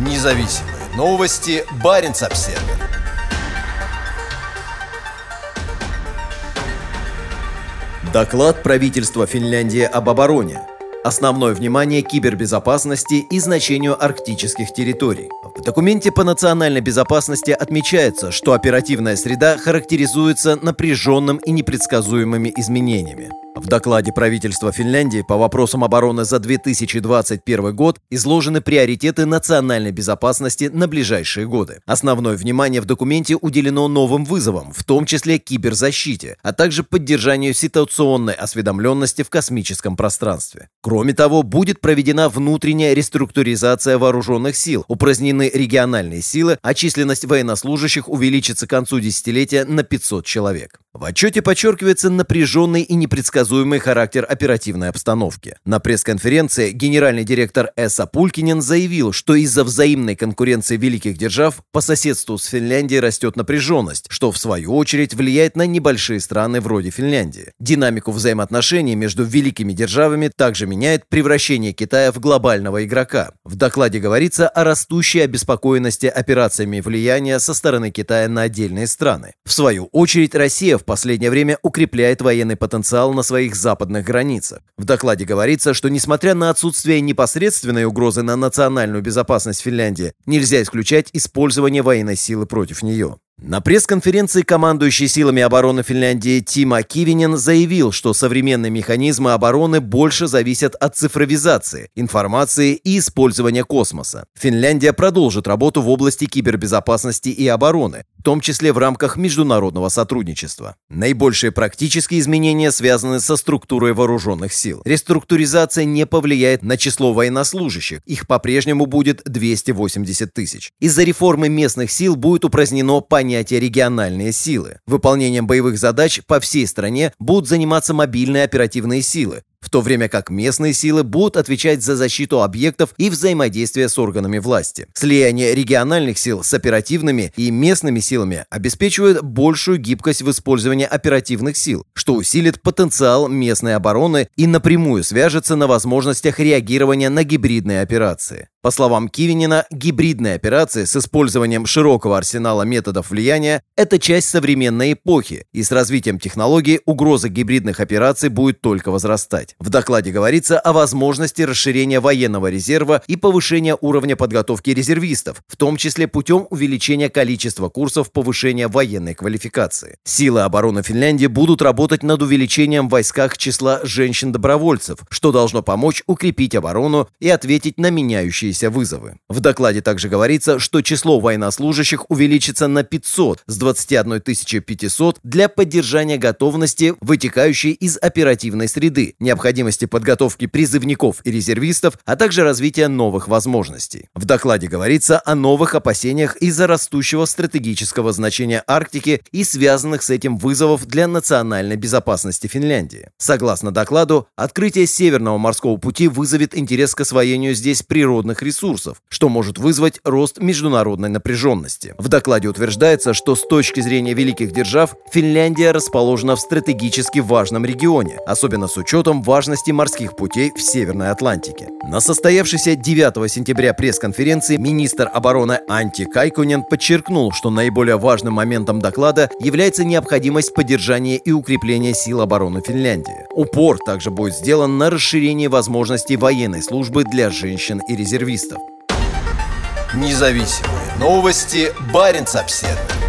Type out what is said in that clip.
Независимые новости. Барин обсерва Доклад правительства Финляндии об обороне. Основное внимание кибербезопасности и значению арктических территорий. В документе по национальной безопасности отмечается, что оперативная среда характеризуется напряженным и непредсказуемыми изменениями. В докладе правительства Финляндии по вопросам обороны за 2021 год изложены приоритеты национальной безопасности на ближайшие годы. Основное внимание в документе уделено новым вызовам, в том числе киберзащите, а также поддержанию ситуационной осведомленности в космическом пространстве. Кроме того, будет проведена внутренняя реструктуризация вооруженных сил, упразднены региональные силы, а численность военнослужащих увеличится к концу десятилетия на 500 человек. В отчете подчеркивается напряженный и непредсказуемый характер оперативной обстановки. На пресс-конференции генеральный директор ЭСА Пулькинен заявил, что из-за взаимной конкуренции великих держав по соседству с Финляндией растет напряженность, что в свою очередь влияет на небольшие страны вроде Финляндии. Динамику взаимоотношений между великими державами также меняет превращение Китая в глобального игрока. В докладе говорится о растущей обеспокоенности операциями влияния со стороны Китая на отдельные страны. В свою очередь Россия в последнее время укрепляет военный потенциал на своих западных границах. В докладе говорится, что несмотря на отсутствие непосредственной угрозы на национальную безопасность Финляндии, нельзя исключать использование военной силы против нее. На пресс-конференции командующий силами обороны Финляндии Тима Кивинен заявил, что современные механизмы обороны больше зависят от цифровизации, информации и использования космоса. Финляндия продолжит работу в области кибербезопасности и обороны, в том числе в рамках международного сотрудничества. Наибольшие практические изменения связаны со структурой вооруженных сил. Реструктуризация не повлияет на число военнослужащих, их по-прежнему будет 280 тысяч. Из-за реформы местных сил будет упразднено понятие понятие региональные силы. Выполнением боевых задач по всей стране будут заниматься мобильные оперативные силы, в то время как местные силы будут отвечать за защиту объектов и взаимодействие с органами власти. Слияние региональных сил с оперативными и местными силами обеспечивает большую гибкость в использовании оперативных сил, что усилит потенциал местной обороны и напрямую свяжется на возможностях реагирования на гибридные операции. По словам Кивинина, гибридные операции с использованием широкого арсенала методов влияния – это часть современной эпохи, и с развитием технологий угроза гибридных операций будет только возрастать. В докладе говорится о возможности расширения военного резерва и повышения уровня подготовки резервистов, в том числе путем увеличения количества курсов повышения военной квалификации. Силы обороны Финляндии будут работать над увеличением в войсках числа женщин-добровольцев, что должно помочь укрепить оборону и ответить на меняющиеся вызовы. В докладе также говорится, что число военнослужащих увеличится на 500 с 21 500 для поддержания готовности, вытекающей из оперативной среды, необходимости подготовки призывников и резервистов, а также развития новых возможностей. В докладе говорится о новых опасениях из-за растущего стратегического значения Арктики и связанных с этим вызовов для национальной безопасности Финляндии. Согласно докладу, открытие Северного морского пути вызовет интерес к освоению здесь природных ресурсов, что может вызвать рост международной напряженности. В докладе утверждается, что с точки зрения великих держав Финляндия расположена в стратегически важном регионе, особенно с учетом важности морских путей в Северной Атлантике. На состоявшейся 9 сентября пресс-конференции министр обороны Анти Кайкунен подчеркнул, что наиболее важным моментом доклада является необходимость поддержания и укрепления сил обороны Финляндии. Упор также будет сделан на расширение возможностей военной службы для женщин и резервистов. Независимые новости. Барин обседный.